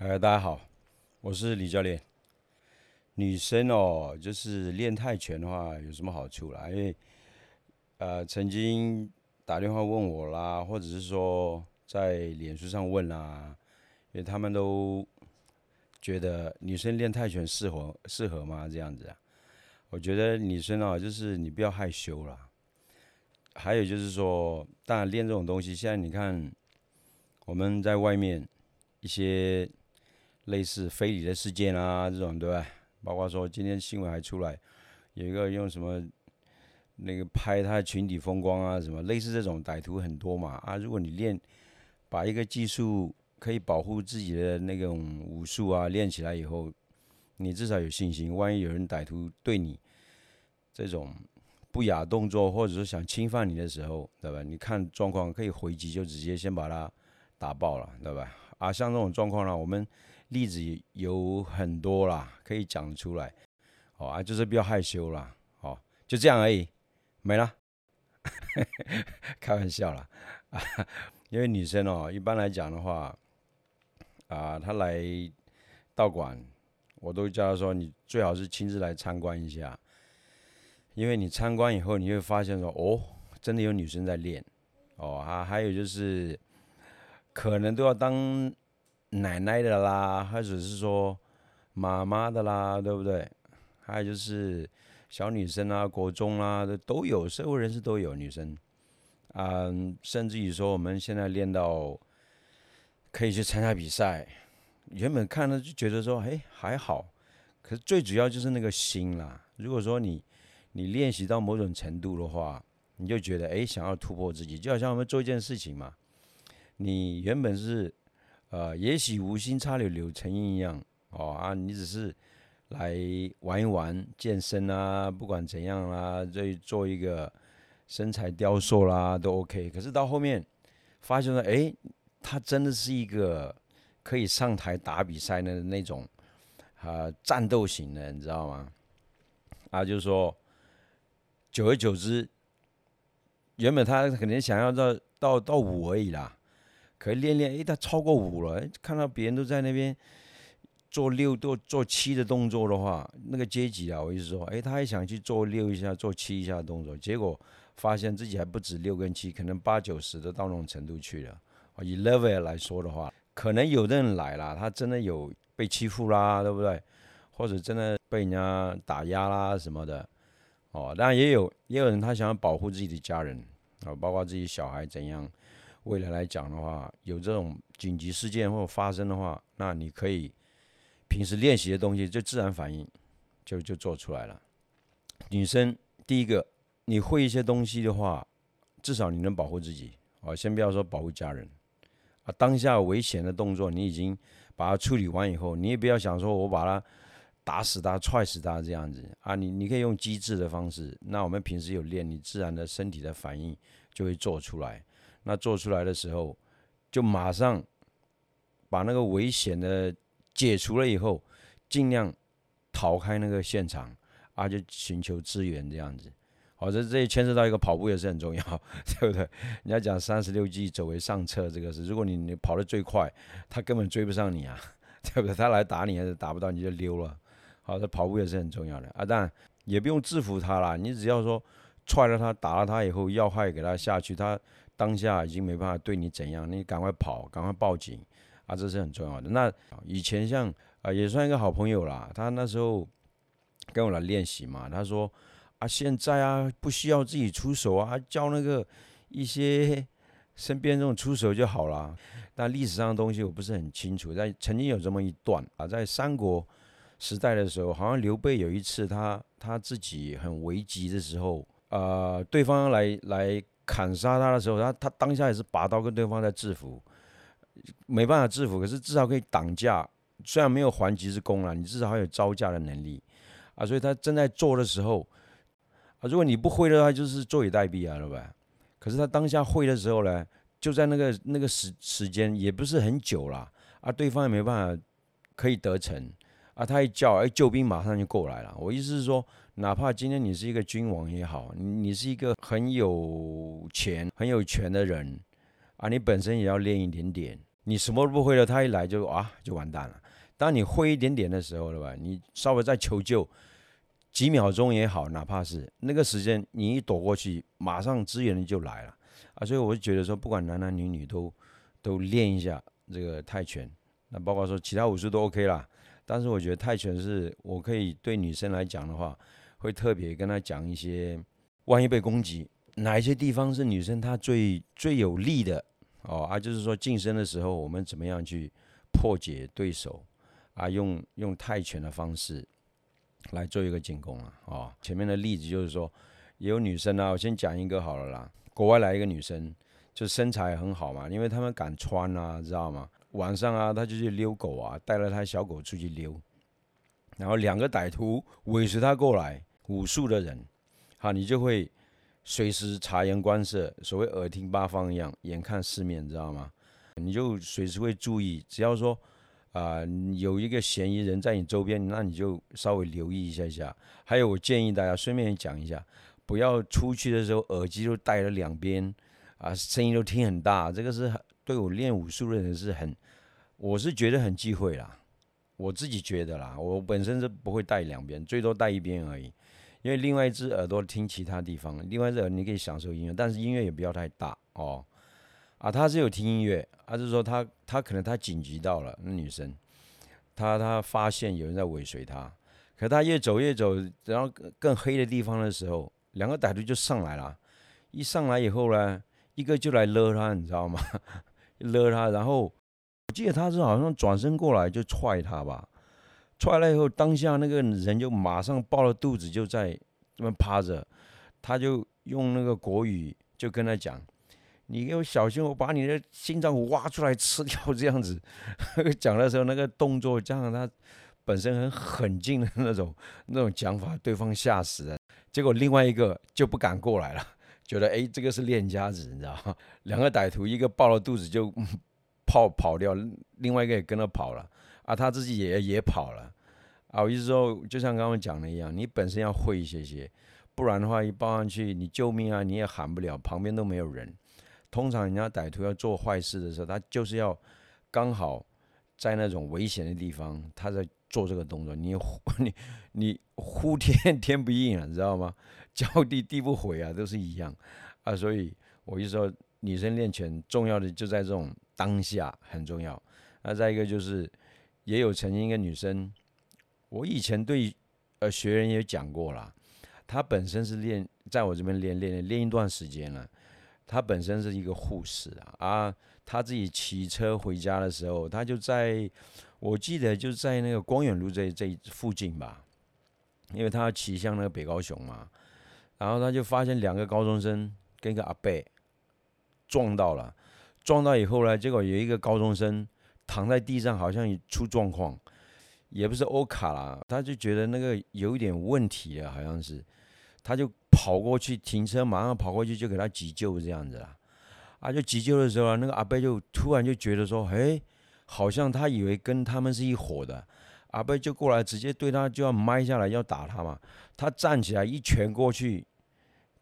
哎，大家好，我是李教练。女生哦，就是练泰拳的话，有什么好处啦？因为呃，曾经打电话问我啦，或者是说在脸书上问啦，因为他们都觉得女生练泰拳适合适合吗？这样子啊？我觉得女生哦，就是你不要害羞啦。还有就是说，当然练这种东西，现在你看我们在外面一些类似非礼的事件啊，这种对吧？包括说今天新闻还出来，有一个用什么那个拍他的群体风光啊，什么类似这种歹徒很多嘛啊。如果你练把一个技术可以保护自己的那种武术啊练起来以后，你至少有信心。万一有人歹徒对你这种。不雅动作，或者是想侵犯你的时候，对吧？你看状况可以回击，就直接先把他打爆了，对吧？啊，像这种状况呢，我们例子有很多啦，可以讲出来。哦啊，就是比较害羞啦，哦，就这样而已，没了。开玩笑啦，啊，因为女生哦，一般来讲的话，啊，她来道馆，我都叫她说，你最好是亲自来参观一下。因为你参观以后，你会发现说，哦，真的有女生在练，哦，啊还有就是，可能都要当奶奶的啦，或者是说妈妈的啦，对不对？还有就是小女生啊，国中啊，都都有，社会人士都有女生，嗯，甚至于说我们现在练到可以去参加比赛，原本看了就觉得说，哎，还好，可是最主要就是那个心啦。如果说你你练习到某种程度的话，你就觉得哎，想要突破自己，就好像我们做一件事情嘛。你原本是呃，也许无心插柳柳成荫一样哦啊，你只是来玩一玩健身啊，不管怎样啦，这做一个身材雕塑啦都 OK。可是到后面发现了，哎，他真的是一个可以上台打比赛的那种啊战斗型的，你知道吗？啊，就是说。久而久之，原本他可能想要到到到五而已啦，可以练练，哎，他超过五了。看到别人都在那边做六、做做七的动作的话，那个阶级啊，我意思说，哎，他也想去做六一下、做七一下的动作，结果发现自己还不止六跟七，可能八九十都到那种程度去了。以 level 来说的话，可能有的人来了，他真的有被欺负啦，对不对？或者真的被人家打压啦什么的。哦，当然也有也有人他想要保护自己的家人啊，包括自己小孩怎样，未来来讲的话，有这种紧急事件或发生的话，那你可以平时练习的东西就自然反应就就做出来了。女生第一个，你会一些东西的话，至少你能保护自己啊，先不要说保护家人啊，当下危险的动作你已经把它处理完以后，你也不要想说我把它。打死他，踹死他，这样子啊，你你可以用机智的方式。那我们平时有练，你自然的身体的反应就会做出来。那做出来的时候，就马上把那个危险的解除了以后，尽量逃开那个现场啊，就寻求支援这样子。好，这这牵涉到一个跑步也是很重要，对不对？你要讲三十六计，走为上策，这个是，如果你你跑得最快，他根本追不上你啊，对不对？他来打你还是打不到，你就溜了。好，这跑步也是很重要的啊，但也不用制服他啦，你只要说踹了他、打了他以后，要害给他下去，他当下已经没办法对你怎样，你赶快跑，赶快报警啊，这是很重要的。那以前像啊，也算一个好朋友啦，他那时候跟我来练习嘛，他说啊，现在啊不需要自己出手啊，教那个一些身边这种出手就好了。但历史上的东西我不是很清楚，在曾经有这么一段啊，在三国。时代的时候，好像刘备有一次，他他自己很危急的时候，呃，对方来来砍杀他的时候，他他当下也是拔刀跟对方在制服，没办法制服，可是至少可以挡架，虽然没有还击之功了，你至少还有招架的能力啊。所以他正在做的时候，啊，如果你不会的话，就是坐以待毙啊，对吧？可是他当下会的时候呢，就在那个那个时时间也不是很久了，啊，对方也没办法可以得逞。啊，他一叫，哎，救兵马上就过来了。我意思是说，哪怕今天你是一个君王也好，你是一个很有钱、很有权的人，啊，你本身也要练一点点，你什么都不会了，他一来就啊就完蛋了。当你会一点点的时候，了吧？你稍微再求救几秒钟也好，哪怕是那个时间，你一躲过去，马上支援就来了啊！所以我就觉得说，不管男男女女都都练一下这个泰拳，那包括说其他武术都 OK 啦。但是我觉得泰拳是我可以对女生来讲的话，会特别跟他讲一些，万一被攻击，哪一些地方是女生她最最有利的哦啊，就是说近身的时候，我们怎么样去破解对手。啊，用用泰拳的方式来做一个进攻啊！哦，前面的例子就是说，也有女生啊，我先讲一个好了啦。国外来一个女生，就身材很好嘛，因为他们敢穿啊，知道吗？晚上啊，她就去遛狗啊，带了她小狗出去溜，然后两个歹徒尾随她过来，武术的人，好，你就会随时察言观色，所谓耳听八方一样，眼看四面，知道吗？你就随时会注意，只要说。啊，有一个嫌疑人在你周边，那你就稍微留意一下下。还有，我建议大家顺便讲一下，不要出去的时候耳机都戴了两边，啊，声音都听很大。这个是对我练武术的人是很，我是觉得很忌讳啦。我自己觉得啦，我本身是不会戴两边，最多戴一边而已。因为另外一只耳朵听其他地方，另外一只耳你可以享受音乐，但是音乐也不要太大哦。啊，他是有听音乐，他是说他他可能他紧急到了那女生，他他发现有人在尾随他，可他越走越走，然后更黑的地方的时候，两个歹徒就上来了，一上来以后呢，一个就来勒他，你知道吗？勒他，然后我记得他是好像转身过来就踹他吧，踹了以后，当下那个人就马上抱了肚子就在那边趴着，他就用那个国语就跟他讲。你给我小心，我把你的心脏挖出来吃掉，这样子 讲的时候，那个动作加上他本身很狠劲的那种那种讲法，对方吓死了。结果另外一个就不敢过来了，觉得哎，这个是练家子，你知道吗？两个歹徒，一个抱了肚子就跑跑掉，另外一个也跟着跑了啊，他自己也也跑了啊。我意思说，就像刚刚讲的一样，你本身要会一些些，不然的话一抱上去，你救命啊，你也喊不了，旁边都没有人。通常人家歹徒要做坏事的时候，他就是要刚好在那种危险的地方，他在做这个动作。你 你你呼天 天不应啊，你知道吗？叫地地不回啊，都是一样啊。所以我就说，女生练拳重要的就在这种当下很重要。那再一个就是，也有曾经一个女生，我以前对呃学员也讲过了，她本身是练在我这边练练练一段时间了。她本身是一个护士啊，啊，她自己骑车回家的时候，她就在，我记得就在那个光远路这这附近吧，因为她要骑向那个北高雄嘛，然后她就发现两个高中生跟一个阿伯撞到了，撞到以后呢，结果有一个高中生躺在地上，好像出状况，也不是欧卡啦，他就觉得那个有一点问题了，好像是。他就跑过去停车，马上跑过去就给他急救这样子啦。啊，就急救的时候，那个阿贝就突然就觉得说，哎，好像他以为跟他们是一伙的，阿贝就过来直接对他就要埋下来要打他嘛。他站起来一拳过去，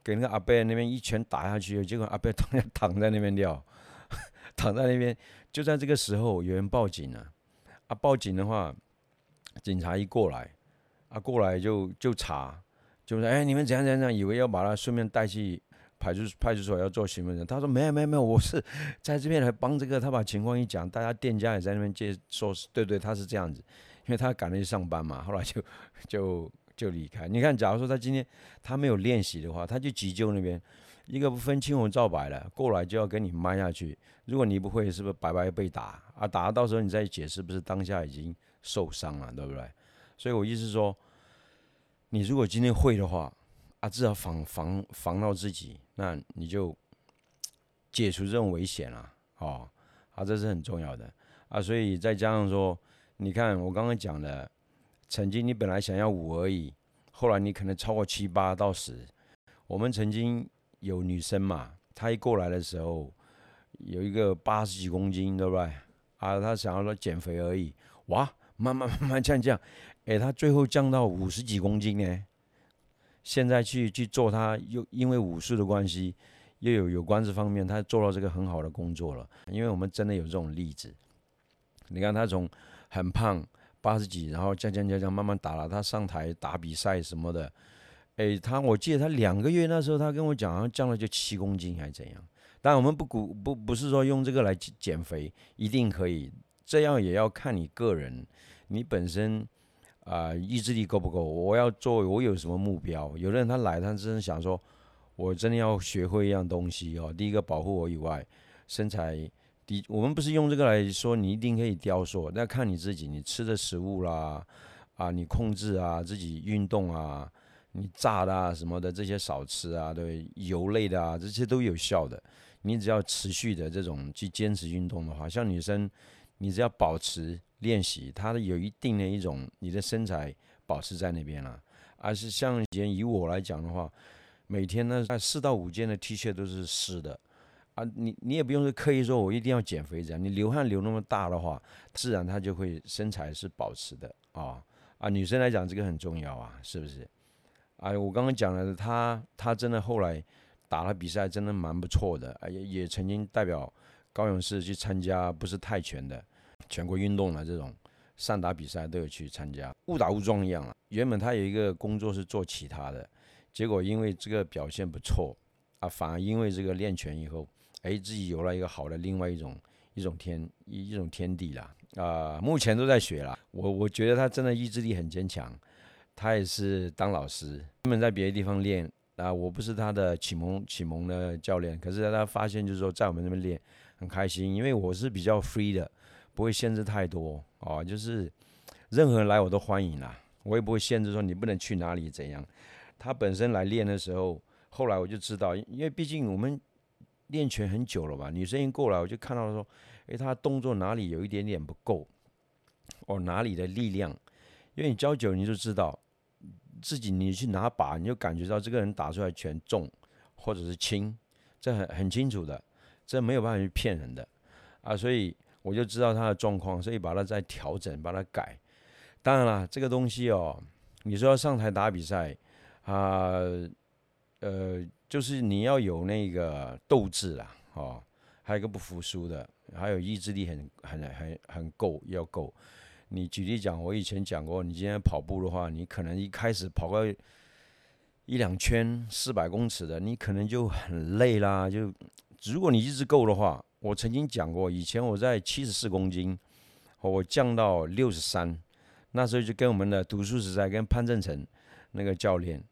给那个阿贝那边一拳打下去，结果阿贝躺下躺在那边掉，躺在那边。就在这个时候，有人报警了。啊，报警的话，警察一过来，啊，过来就就查。就是哎，你们怎样怎样怎样，以为要把他顺便带去派出派出所要做询问人。他说没有没有没有，我是在这边来帮这个。他把情况一讲，大家店家也在那边接说，对对，他是这样子，因为他赶着去上班嘛。后来就就就离开。你看，假如说他今天他没有练习的话，他就急救那边一个不分青红皂白的，过来就要跟你骂下去。如果你不会，是不是白白被打啊？打到时候你再解释，不是当下已经受伤了，对不对？所以我意思说。你如果今天会的话，啊，至少防防防到自己，那你就解除这种危险了，哦，啊，这是很重要的啊。所以再加上说，你看我刚刚讲的，曾经你本来想要五而已，后来你可能超过七八到十。我们曾经有女生嘛，她一过来的时候，有一个八十几公斤，对不对？啊，她想要说减肥而已，哇，慢慢慢慢降降。哎，她最后降到五十几公斤呢。现在去去做，她又因为武术的关系，又有有关这方面，她做到这个很好的工作了。因为我们真的有这种例子，你看她从很胖八十几，然后降降降降慢慢打了，她上台打比赛什么的，哎，他我记得他两个月那时候他跟我讲，好像降了就七公斤还是怎样。但我们不鼓不不是说用这个来减肥一定可以，这样也要看你个人，你本身啊意志力够不够。我要做，我有什么目标？有的人他来，他真的想说。我真的要学会一样东西哦。第一个保护我以外，身材，第我们不是用这个来说你一定可以雕塑，那看你自己，你吃的食物啦，啊，你控制啊，自己运动啊，你炸的啊什么的这些少吃啊，对，油类的啊这些都有效的。你只要持续的这种去坚持运动的话，像女生，你只要保持练习，它有一定的一种你的身材保持在那边了。而是像以前以我来讲的话。每天呢，四到五件的 T 恤都是湿的，啊，你你也不用是刻意说我一定要减肥这样，你流汗流那么大的话，自然它就会身材是保持的啊啊，女生来讲这个很重要啊，是不是？哎，我刚刚讲了，他他真的后来打了比赛，真的蛮不错的，也也曾经代表高勇市去参加不是泰拳的全国运动的这种散打比赛都有去参加，误打误撞一样啊。原本他有一个工作是做其他的。结果因为这个表现不错啊，反而因为这个练拳以后，哎，自己有了一个好的另外一种一种天一一种天地啦啊，目前都在学啦。我我觉得他真的意志力很坚强，他也是当老师，原本在别的地方练啊，我不是他的启蒙启蒙的教练，可是他发现就是说在我们这边练很开心，因为我是比较 free 的，不会限制太多哦，就是任何人来我都欢迎啦，我也不会限制说你不能去哪里怎样。他本身来练的时候，后来我就知道，因为毕竟我们练拳很久了嘛，女生一过来，我就看到说，诶，他动作哪里有一点点不够，哦，哪里的力量，因为你教久，你就知道自己你去拿把，你就感觉到这个人打出来拳重或者是轻，这很很清楚的，这没有办法去骗人的啊，所以我就知道他的状况，所以把它再调整，把它改。当然了，这个东西哦，你说要上台打比赛。啊，呃，就是你要有那个斗志啦，哦，还有一个不服输的，还有意志力很很很很够，要够。你举例讲，我以前讲过，你今天跑步的话，你可能一开始跑个一两圈四百公尺的，你可能就很累啦。就如果你一直够的话，我曾经讲过，以前我在七十四公斤，我降到六十三，那时候就跟我们的读书时代跟潘正成那个教练。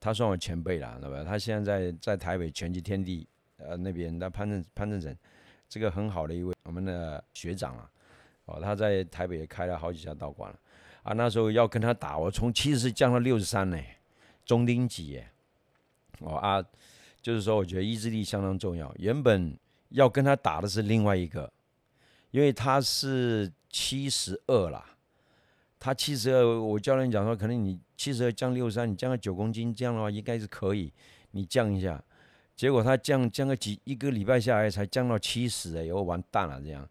他算我前辈了，对吧？他现在在在台北拳击天地呃那边，那潘正潘正成，这个很好的一位我们的学长啊，哦，他在台北也开了好几家道馆了啊。那时候要跟他打，我从七十降到六十三呢，中丁级耶。哦啊，就是说我觉得意志力相当重要。原本要跟他打的是另外一个，因为他是七十二啦。他七十二，我教练讲说，可能你七十二降六十三，你降个九公斤，这样的话应该是可以，你降一下。结果他降降个几一个礼拜下来才降到七十，哎，我完蛋了这样。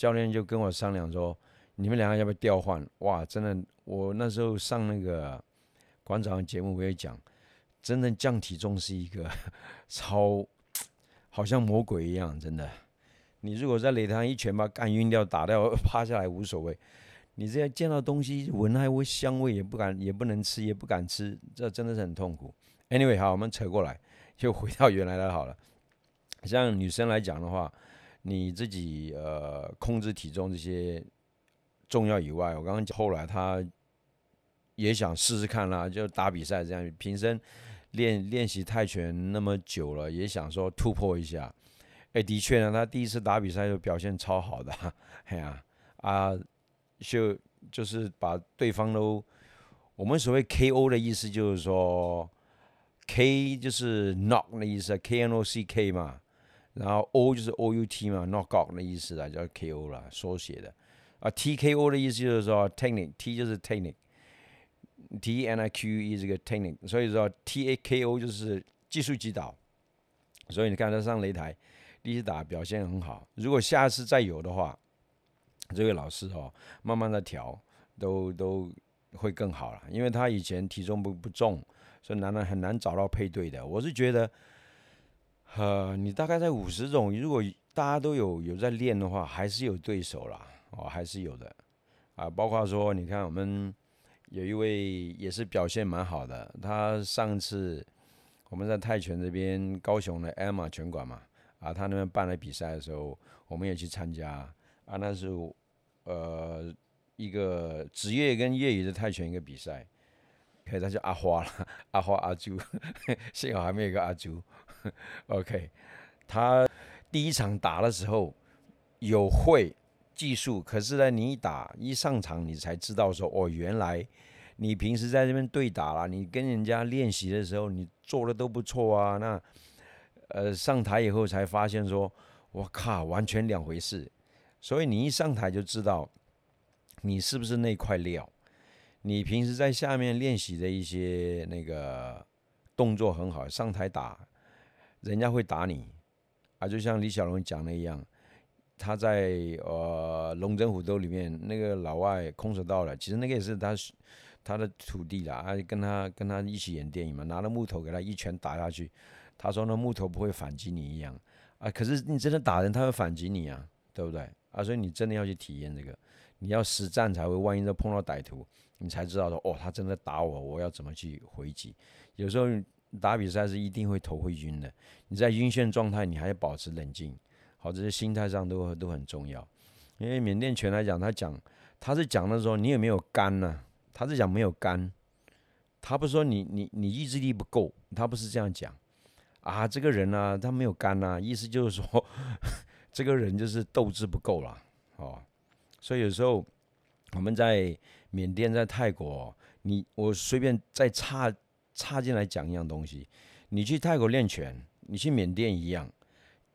教练就跟我商量说，你们两个要不要调换？哇，真的，我那时候上那个馆长节目我也讲，真的降体重是一个 超，好像魔鬼一样，真的。你如果在擂台上一拳把干晕掉、打掉、趴下来无所谓。你这样见到东西闻还会香味也不敢也不能吃也不敢吃，这真的是很痛苦。Anyway，好，我们扯过来，就回到原来的好了。像女生来讲的话，你自己呃控制体重这些重要以外，我刚刚讲后来他也想试试看啦，就打比赛这样。平生练练习泰拳那么久了，也想说突破一下。哎，的确呢，他第一次打比赛就表现超好的，哎呀啊。就就是把对方都，我们所谓 K.O. 的意思就是说，K 就是 knock 的意思，K.N.O.C.K 嘛，然后 O 就是 O.U.T 嘛，knock out 的意思啊，叫 K.O. 啦，缩写的。啊，T.K.O. 的意思就是说 technique，T 就是 technique，T.N.I.Q.E 这个 technique，所以说 T.A.K.O. 就是技术击倒。所以你看他上擂台第一次打表现很好，如果下次再有的话。这位老师哦，慢慢的调，都都会更好了。因为他以前体重不不重，所以难难很难找到配对的。我是觉得呃，你大概在五十种，如果大家都有有在练的话，还是有对手啦，哦，还是有的啊。包括说，你看我们有一位也是表现蛮好的，他上次我们在泰拳这边高雄的 Emma 拳馆嘛，啊，他那边办了比赛的时候，我们也去参加啊，那是呃一个职业跟业余的泰拳一个比赛，可以他叫阿花了，阿花阿朱，幸好还没有一个阿朱。OK，他第一场打的时候有会技术，可是呢，你一打一上场，你才知道说哦，原来你平时在这边对打了，你跟人家练习的时候，你做的都不错啊。那呃上台以后才发现说，我靠，完全两回事。所以你一上台就知道你是不是那块料。你平时在下面练习的一些那个动作很好，上台打。人家会打你啊，就像李小龙讲的一样，他在呃龙争虎斗里面那个老外空手道了，其实那个也是他他的徒弟啦，啊跟他跟他一起演电影嘛，拿了木头给他一拳打下去，他说那木头不会反击你一样啊，可是你真的打人他会反击你啊，对不对啊？所以你真的要去体验这个，你要实战才会，万一再碰到歹徒，你才知道说哦，他真的打我，我要怎么去回击，有时候。打比赛是一定会头会晕的，你在晕眩状态，你还要保持冷静，好，这些心态上都都很重要。因为缅甸拳来讲，他讲他是讲的时候，你有没有肝呢？他是讲没有肝，他不说你你你意志力不够，他不是这样讲啊。这个人呢，他没有肝呐，意思就是说 这个人就是斗志不够了哦。所以有时候我们在缅甸、在泰国，你我随便再差。插进来讲一样东西，你去泰国练拳，你去缅甸一样，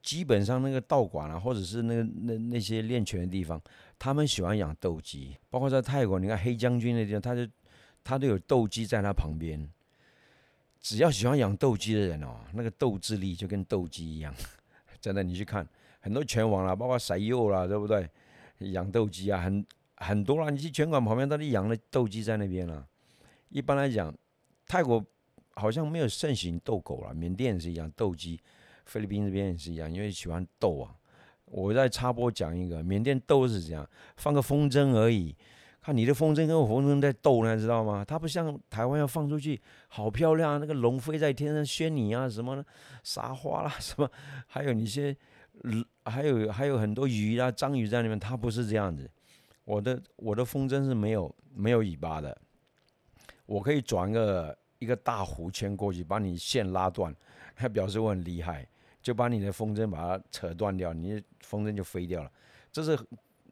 基本上那个道馆啊，或者是那个那那些练拳的地方，他们喜欢养斗鸡，包括在泰国，你看黑将军那地方，他就他都有斗鸡在他旁边。只要喜欢养斗鸡的人哦，那个斗志力就跟斗鸡一样，真的，你去看很多拳王啦，包括塞佑啦，对不对？养斗鸡啊，很很多啦，你去拳馆旁边，他都养了斗鸡在那边了。一般来讲，泰国。好像没有盛行斗狗了，缅甸也是一样，斗鸡，菲律宾这边也是一样，因为喜欢斗啊。我在插播讲一个，缅甸斗是这样，放个风筝而已，看你的风筝跟我风筝在斗呢，知道吗？它不像台湾要放出去，好漂亮啊，那个龙飞在天上宣你啊，什么撒花啦，什么，还有你些，还有还有很多鱼啊，章鱼在那边，它不是这样子。我的我的风筝是没有没有尾巴的，我可以转个。一个大弧圈过去，把你线拉断，还 表示我很厉害，就把你的风筝把它扯断掉，你的风筝就飞掉了。这是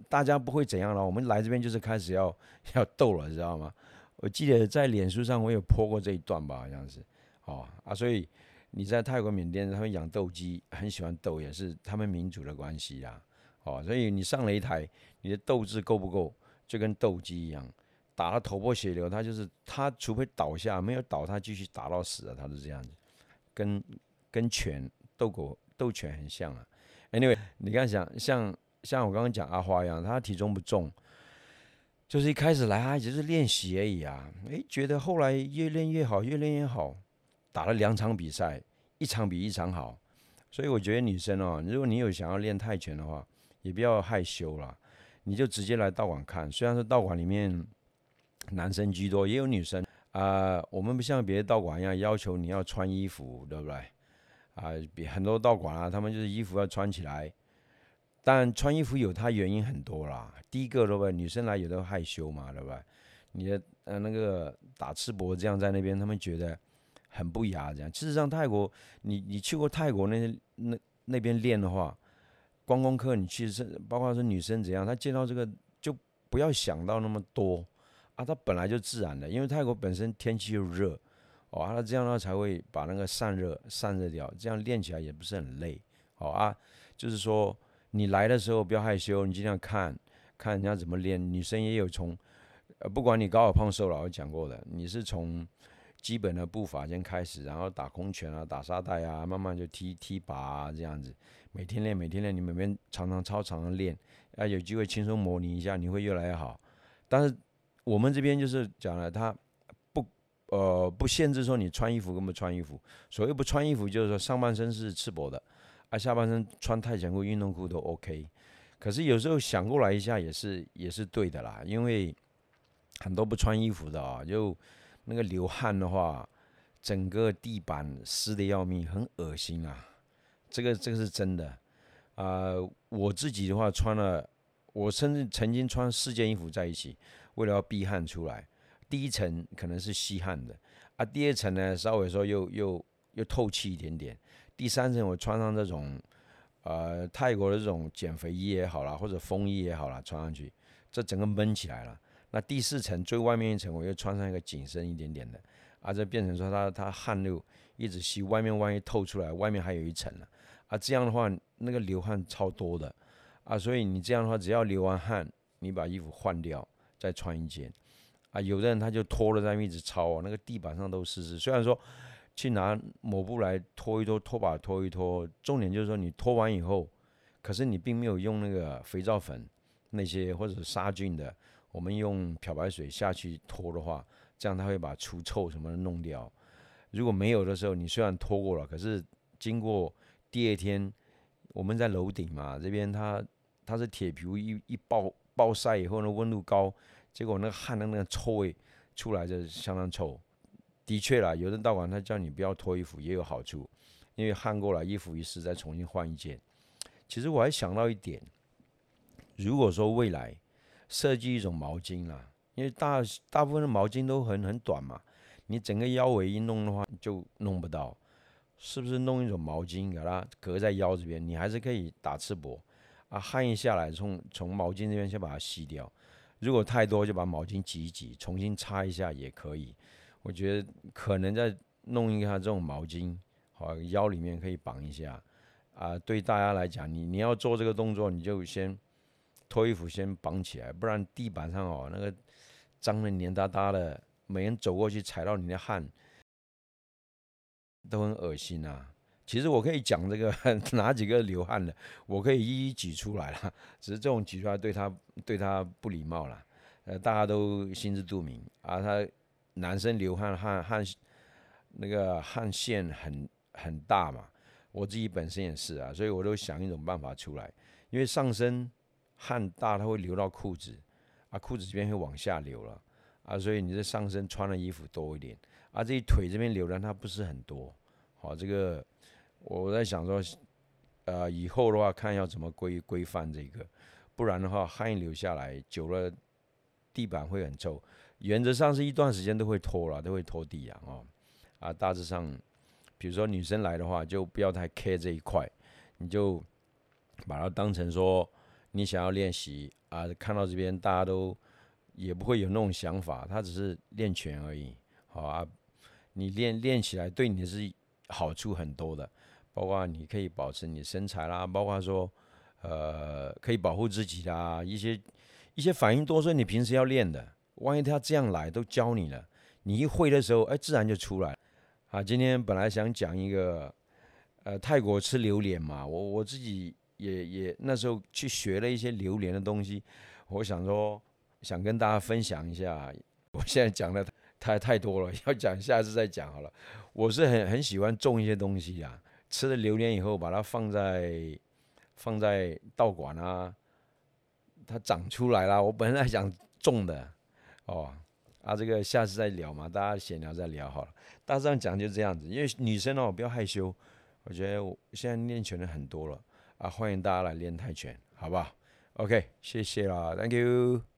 大家不会怎样了。我们来这边就是开始要 要斗了，知道吗？我记得在脸书上我有泼过这一段吧，好像是。哦啊，所以你在泰国、缅甸，他们养斗鸡，很喜欢斗，也是他们民族的关系呀。哦，所以你上擂台，你的斗志够不够，就跟斗鸡一样。打了头破血流，他就是他，除非倒下，没有倒，他继续打到死啊，他是这样子，跟跟拳斗狗斗拳很像啊。Anyway，你看想像像我刚刚讲阿花一样，他体重不重，就是一开始来啊只是练习而已啊。诶，觉得后来越练越好，越练越好，打了两场比赛，一场比一场好。所以我觉得女生哦，如果你有想要练泰拳的话，也不要害羞了，你就直接来道馆看。虽然说道馆里面。男生居多，也有女生啊。我们不像别的道馆一样要求你要穿衣服，对不对？啊，比很多道馆啊，他们就是衣服要穿起来。但穿衣服有它原因很多啦。第一个，对不对？女生来有的害羞嘛，对不对？你的呃那个打赤膊这样在那边，他们觉得很不雅。这样，事实上泰国，你你去过泰国那那那边练的话，观光客你去是包括是女生怎样，她见到这个就不要想到那么多。啊，它本来就自然的，因为泰国本身天气又热，哦，它这样的话才会把那个散热散热掉，这样练起来也不是很累，好啊。就是说你来的时候不要害羞，你尽量看看人家怎么练。女生也有从，呃，不管你高矮胖瘦了，我讲过的，你是从基本的步伐先开始，然后打空拳啊，打沙袋啊，慢慢就踢踢拔啊，这样子，每天练，每天练，你每天常常超常的练，啊，有机会轻松模拟一下，你会越来越好。但是我们这边就是讲了，他不呃不限制说你穿衣服跟不穿衣服。所谓不穿衣服，就是说上半身是赤膊的，啊下半身穿太前裤、运动裤都 OK。可是有时候想过来一下也是也是对的啦，因为很多不穿衣服的啊，就那个流汗的话，整个地板湿的要命，很恶心啊。这个这个是真的啊。我自己的话穿了，我甚至曾经穿四件衣服在一起，为了要避汗出来。第一层可能是吸汗的啊，第二层呢稍微说又又又透气一点点，第三层我穿上这种呃泰国的这种减肥衣也好啦，或者风衣也好啦，穿上去这整个闷起来了。那第四层最外面一层我又穿上一个紧身一点点的啊，这变成说它它汗又一直吸，外面万一透出来，外面还有一层呢啊，这样的话那个流汗超多的啊，所以你这样的话只要流完汗，你把衣服换掉再穿一件。啊，有的人他就拖了在一直抄啊，那个地板上都湿湿。虽然说去拿抹布来拖一拖，拖把拖一拖，重点就是说你拖完以后，可是你并没有用那个肥皂粉那些或者杀菌的，我们用漂白水下去拖的话，这样它会把除臭什么的弄掉。如果没有的时候，你虽然拖过了，可是经过第二天，我们在楼顶嘛，这边它它是铁皮一一包暴晒以后呢，温度高。结果那个汗的那个臭味出来就相当臭，的确啦，有的道馆他叫你不要脱衣服也有好处，因为汗过了，衣服一湿再重新换一件。其实我还想到一点，如果说未来设计一种毛巾啦，因为大大部分的毛巾都很很短嘛，你整个腰围一弄的话就弄不到，是不是弄一种毛巾给它隔在腰这边，你还是可以打赤膊啊，汗一下来从从毛巾这边先把它吸掉。如果太多，就把毛巾挤一挤，重新擦一下也可以。我觉得可能再弄一下这种毛巾，好腰里面可以绑一下。啊，对大家来讲，你你要做这个动作，你就先脱衣服，先绑起来，不然地板上哦那个脏的黏哒哒的，每人走过去踩到你的汗，都很恶心啊。其实我可以讲这个 哪几个流汗的，我可以一一举出来了。只是这种举出来对他对他不礼貌了。呃，大家都心知肚明啊。他男生流汗汗汗那个汗腺很很大嘛，我自己本身也是啊，所以我都想一种办法出来。因为上身汗大，它会流到裤子啊，裤子这边会往下流了啊，所以你这上身穿的衣服多一点啊，这腿这边流的它不是很多。好，这个。我在想说，呃，以后的话看要怎么规规范这个，不然的话汗流下来，久了地板会很臭。原则上是一段时间都会拖了，都会拖地啊，哦，啊，大致上，比如说女生来的话，就不要太 care 这一块，你就把它当成说你想要练习啊，看到这边大家都也不会有那种想法，他只是练拳而已，好啊，你练练起来对你是好处很多的。包括你可以保持你身材啦，包括说，呃，可以保护自己啦，一些一些反应多是你平时要练的。万一他这样来都教你了，你一会的时候，哎，自然就出来。啊，今天本来想讲一个，呃，泰国吃榴莲嘛，我我自己也也那时候去学了一些榴莲的东西，我想说想跟大家分享一下。我现在讲的太太多了，要讲下次再讲好了。我是很很喜欢种一些东西呀。吃了榴莲以后，把它放在放在道馆啊，它长出来了。我本来想种的，哦，啊，这个下次再聊嘛，大家闲聊再聊好了。大致上讲就这样子，因为女生哦不要害羞，我觉得我现在练拳的很多了啊，欢迎大家来练泰拳，好不好？OK，谢谢啦，Thank you。